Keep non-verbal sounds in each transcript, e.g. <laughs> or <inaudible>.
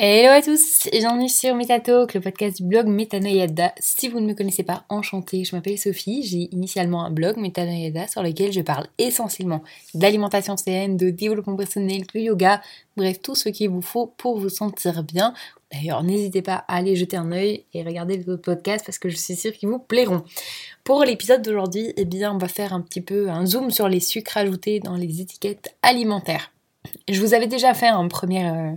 Hello à tous, bienvenue sur Metatalk, le podcast du blog Metanoyada. Si vous ne me connaissez pas, enchantée, je m'appelle Sophie, j'ai initialement un blog Metanoyada sur lequel je parle essentiellement d'alimentation saine, de développement personnel, de yoga, bref tout ce qu'il vous faut pour vous sentir bien. D'ailleurs, n'hésitez pas à aller jeter un œil et regarder les autres podcasts parce que je suis sûre qu'ils vous plairont. Pour l'épisode d'aujourd'hui, eh bien, on va faire un petit peu un zoom sur les sucres ajoutés dans les étiquettes alimentaires. Je vous avais déjà fait un premier... Euh,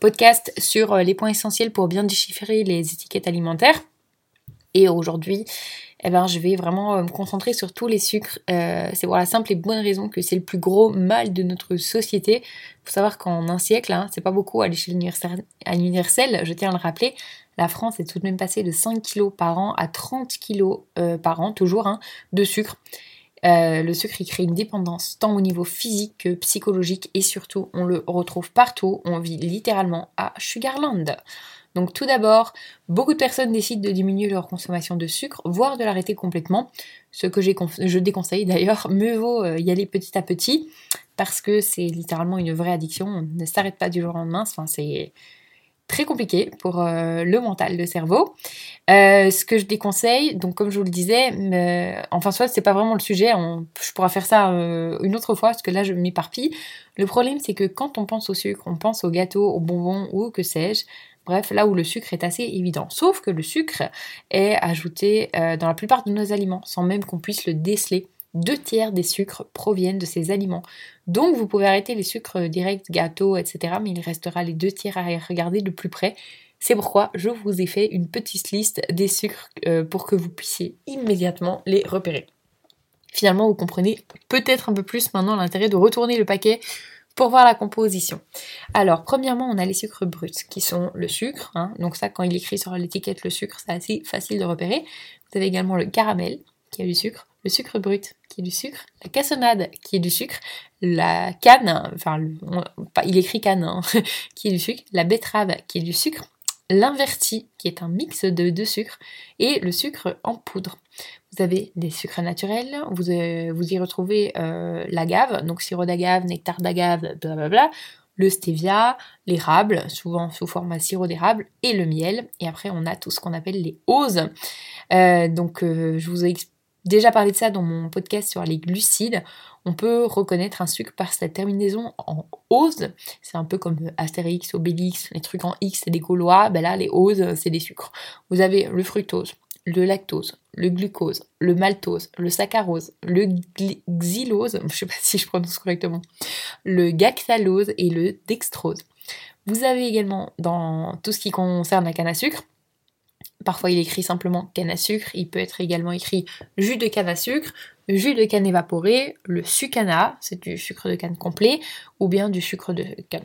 podcast sur euh, les points essentiels pour bien déchiffrer les étiquettes alimentaires. Et aujourd'hui, eh ben, je vais vraiment euh, me concentrer sur tous les sucres. Euh, c'est pour la simple et bonne raison que c'est le plus gros mal de notre société. Il faut savoir qu'en un siècle, hein, c'est pas beaucoup à l'échelle universelle, je tiens à le rappeler, la France est tout de même passée de 5 kg par an à 30 kg par an, toujours, hein, de sucre. Euh, le sucre, il crée une dépendance tant au niveau physique que psychologique et surtout, on le retrouve partout. On vit littéralement à Sugarland. Donc tout d'abord, beaucoup de personnes décident de diminuer leur consommation de sucre, voire de l'arrêter complètement. Ce que je déconseille d'ailleurs, <laughs> mieux vaut euh, y aller petit à petit, parce que c'est littéralement une vraie addiction. On ne s'arrête pas du jour au lendemain. Enfin, c'est très compliqué pour euh, le mental, le cerveau. Euh, ce que je déconseille, donc comme je vous le disais, enfin soit c'est pas vraiment le sujet, je pourrais faire ça euh, une autre fois parce que là je m'éparpille. Le problème c'est que quand on pense au sucre, on pense au gâteau, au bonbon ou que sais-je. Bref, là où le sucre est assez évident. Sauf que le sucre est ajouté dans la plupart de nos aliments sans même qu'on puisse le déceler deux tiers des sucres proviennent de ces aliments. Donc vous pouvez arrêter les sucres directs, gâteaux, etc. Mais il restera les deux tiers à regarder de plus près. C'est pourquoi je vous ai fait une petite liste des sucres euh, pour que vous puissiez immédiatement les repérer. Finalement, vous comprenez peut-être un peu plus maintenant l'intérêt de retourner le paquet pour voir la composition. Alors, premièrement, on a les sucres bruts, qui sont le sucre. Hein. donc ça, quand il écrit sur l'étiquette le sucre, c'est assez facile de repérer. Vous avez également le caramel, qui a du sucre le sucre brut qui est du sucre, la cassonade qui est du sucre, la canne, enfin il écrit canne hein, <laughs> qui est du sucre, la betterave qui est du sucre, l'inverti qui est un mix de deux sucres et le sucre en poudre. Vous avez des sucres naturels, vous, euh, y retrouvez euh, l'agave, donc sirop d'agave, nectar d'agave, blablabla, le stevia, l'érable, souvent sous format sirop d'érable, et le miel. Et après, on a tout ce qu'on appelle les oses. Euh, donc, je vous ai déjà parlé de ça dans mon podcast sur les glucides. On peut reconnaître un sucre par sa terminaison en ose. C'est un peu comme Astérix, Obélix, les trucs en X, c'est des Gaulois. Ben là, les oses, c'est des sucres. Vous avez le fructose, le lactose, le glucose, le maltose, le saccharose, le xylose, je sais pas si je prononce correctement, le gactalose et le dextrose. Vous avez également dans tout ce qui concerne la canne à sucre, Parfois, il écrit simplement canne à sucre. Il peut être également écrit jus de canne à sucre, jus de canne évaporé, le sucana, c'est du sucre de canne complet, ou bien du sucre de canne.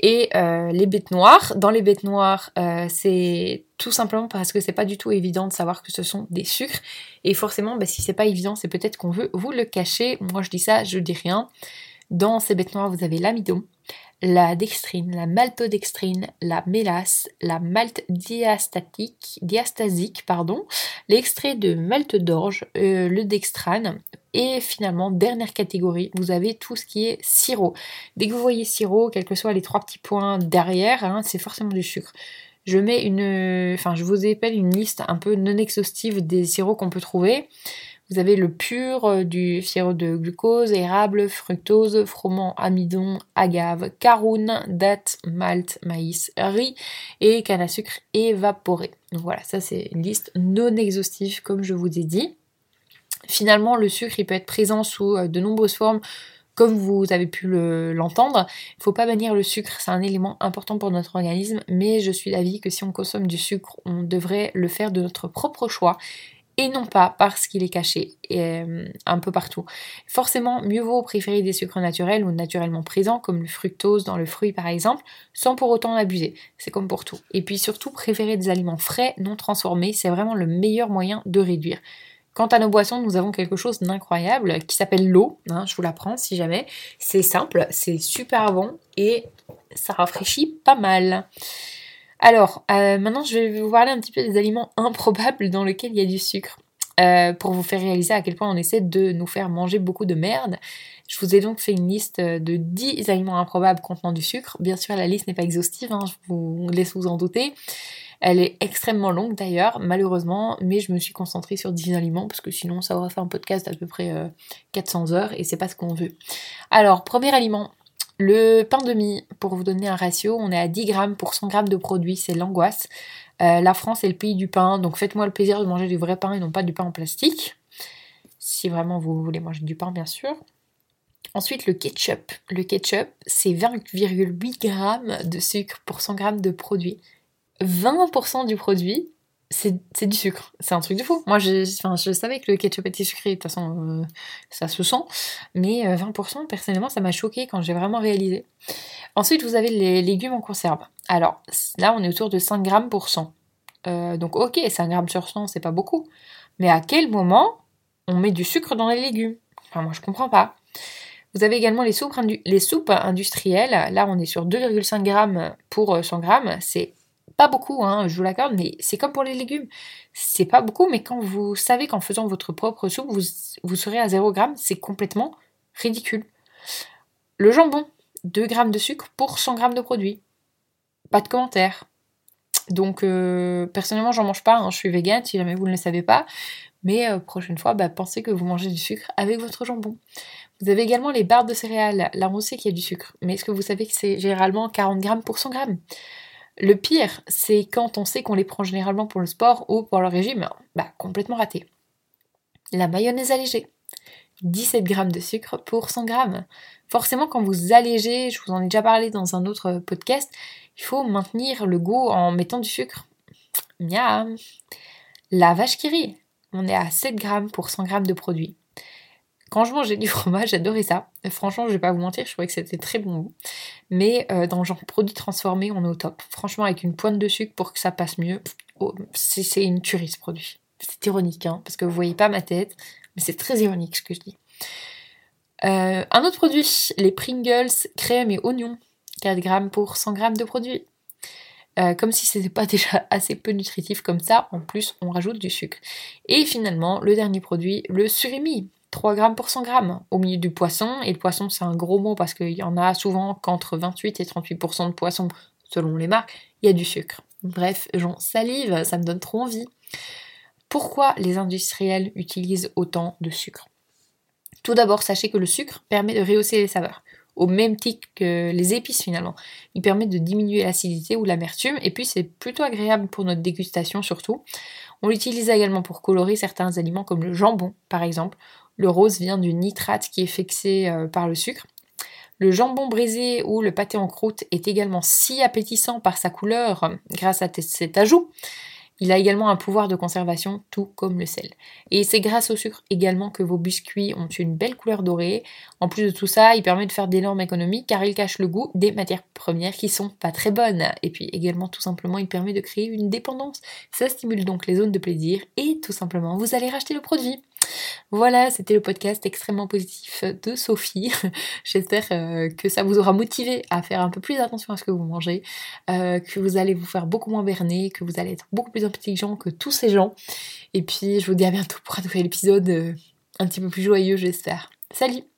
Et euh, les bêtes noires. Dans les bêtes noires, euh, c'est tout simplement parce que c'est pas du tout évident de savoir que ce sont des sucres. Et forcément, bah, si c'est pas évident, c'est peut-être qu'on veut vous le cacher. Moi, je dis ça, je dis rien. Dans ces bêtes noires, vous avez l'amidon, la dextrine, la maltodextrine, la mélasse, la malte diastatique, diastasique, pardon, l'extrait de malte d'orge, euh, le dextrane, et finalement, dernière catégorie, vous avez tout ce qui est sirop. Dès que vous voyez sirop, quels que soient les trois petits points derrière, hein, c'est forcément du sucre. Je mets une, enfin, je vous appelle une liste un peu non exhaustive des sirops qu'on peut trouver. Vous avez le pur euh, du sirop de glucose, érable, fructose, froment, amidon, agave, caroune, date, malt, maïs, riz et canne à sucre évaporé. Donc voilà, ça c'est une liste non exhaustive comme je vous ai dit. Finalement, le sucre il peut être présent sous euh, de nombreuses formes comme vous avez pu l'entendre. il ne faut pas bannir le sucre, c'est un élément important pour notre organisme, mais je suis d'avis que si on consomme du sucre, on devrait le faire de notre propre choix et non pas parce qu'il est caché euh, un peu partout. Forcément, mieux vaut préférer des sucres naturels ou naturellement présents, comme le fructose dans le fruit par exemple, sans pour autant abuser. C'est comme pour tout. Et puis surtout, préférer des aliments frais, non transformés, c'est vraiment le meilleur moyen de réduire. Quant à nos boissons, nous avons quelque chose d'incroyable qui s'appelle l'eau. Hein, je vous l'apprends si jamais. C'est simple, c'est super bon et ça rafraîchit pas mal. Alors, euh, maintenant, je vais vous parler un petit peu des aliments improbables dans lesquels il y a du sucre. euh, pour vous faire réaliser à quel point on essaie de nous faire manger beaucoup de merde. Je vous ai donc fait une liste de 10 aliments improbables contenant du sucre. Bien sûr, la liste n'est pas exhaustive, hein, je vous laisse vous en douter. Elle est extrêmement longue d'ailleurs, malheureusement, mais je me suis concentrée sur 10 aliments parce que sinon ça aurait fait un podcast d'à peu près 400 euh, heures et c'est pas ce qu'on veut. Alors, premier aliment, le pain de mie, pour vous donner un ratio, on est à 10 grammes pour 100 grammes de produit, c'est l'angoisse. Euh, la France est le pays du pain, donc faites-moi le plaisir de manger du vrai pain et non pas du pain en plastique. Si vraiment vous voulez manger du pain, bien sûr. Ensuite, le ketchup. Le ketchup, c'est 20,8 grammes de sucre pour 100 grammes de produit. 20% du produit, c'est du sucre. C'est un truc de fou. Moi, je, je savais que le ketchup était sucré, de toute façon, euh, ça se sent. Mais 20%, euh, personnellement, ça m'a choqué quand j'ai vraiment réalisé. Ensuite, vous avez les légumes en conserve. Alors, là, on est autour de 5 grammes pour 100. Euh, donc, ok, 5 grammes sur 100, c'est pas beaucoup. Mais à quel moment on met du sucre dans les légumes? Enfin, moi, je comprends pas. Vous avez également les soupes, les soupes industrielles. Là, on est sur 2,5 grammes pour 100 grammes. C'est pas beaucoup, hein, je vous l'accorde, mais c'est comme pour les légumes. C'est pas beaucoup, mais quand vous savez qu'en faisant votre propre soupe, vous, serez à 0 g, c'est complètement ridicule. Le jambon, 2 g de sucre pour 100 g de produit. Pas de commentaire. Donc, euh, personnellement, j'en mange pas, hein, je suis vegan si jamais vous ne le savez pas. Mais euh, prochaine fois, bah, pensez que vous mangez du sucre avec votre jambon. Vous avez également les barres de céréales. Là, on sait qu'il y a du sucre. Mais est-ce que vous savez que c'est généralement 40 g pour 100 g le pire, c'est quand on sait qu'on les prend généralement pour le sport ou pour le régime, bah complètement raté. La mayonnaise allégée. 17 grammes de sucre pour 100 grammes. Forcément, quand vous allégez, je vous en ai déjà parlé dans un autre podcast, il faut maintenir le goût en mettant du sucre. Miam. La vache qui rit. On est à 7 grammes pour 100 grammes de produit. Quand je mangeais du fromage, j'adorais ça. Franchement, je vais pas vous mentir, je trouvais que c'était très bon Mais euh, dans le genre produit transformé, on est au top. Franchement, avec une pointe de sucre pour que ça passe mieux, oh, c'est une tuerie ce produit. C'est ironique, hein, parce que vous voyez pas ma tête, mais c'est très ironique ce que je dis. Euh, un autre produit, les Pringles, crème et oignons. 4 grammes pour 100 grammes de produit. Euh, comme si c'était pas <laughs> déjà assez peu nutritif comme ça, en plus on rajoute du sucre. Et finalement, le dernier produit, le surimi. 3 grammes pour 100 grammes au milieu du poisson. Et le poisson, c'est un gros mot parce qu'il y en a souvent qu'entre 28 et 38% de poisson, selon les marques, il y a du sucre. Bref, j'en salive, ça me donne trop envie. Pourquoi les industriels utilisent autant de sucre? Tout d'abord, sachez que le sucre permet de rehausser les saveurs, au même titre que les épices finalement. Il permet de diminuer l'acidité ou l'amertume, et puis c'est plutôt agréable pour notre dégustation surtout. On l'utilise également pour colorer certains aliments comme le jambon par exemple, le rose vient du nitrate qui est fixé euh, par le sucre. Le jambon brisé ou le pâté en croûte est également si appétissant par sa couleur grâce à cet ajout il a également un pouvoir de conservation, tout comme le sel. Et c'est grâce au sucre également que vos biscuits ont une belle couleur dorée. En plus de tout ça, il permet de faire d'énormes économies car il cache le goût des matières premières qui sont pas très bonnes. Et puis également, tout simplement, il permet de créer une dépendance. Ça stimule donc les zones de plaisir et tout simplement, vous allez racheter le produit. Voilà, c'était le podcast extrêmement positif de Sophie. <laughs> J'espère euh, que ça vous aura motivé à faire un peu plus attention à ce que vous mangez, euh, que vous allez vous faire beaucoup moins berner, que vous allez être beaucoup plus intelligent que tous ces gens. Et puis, je vous dis à bientôt pour un nouvel épisode euh, un petit peu plus joyeux, j'espère. Salut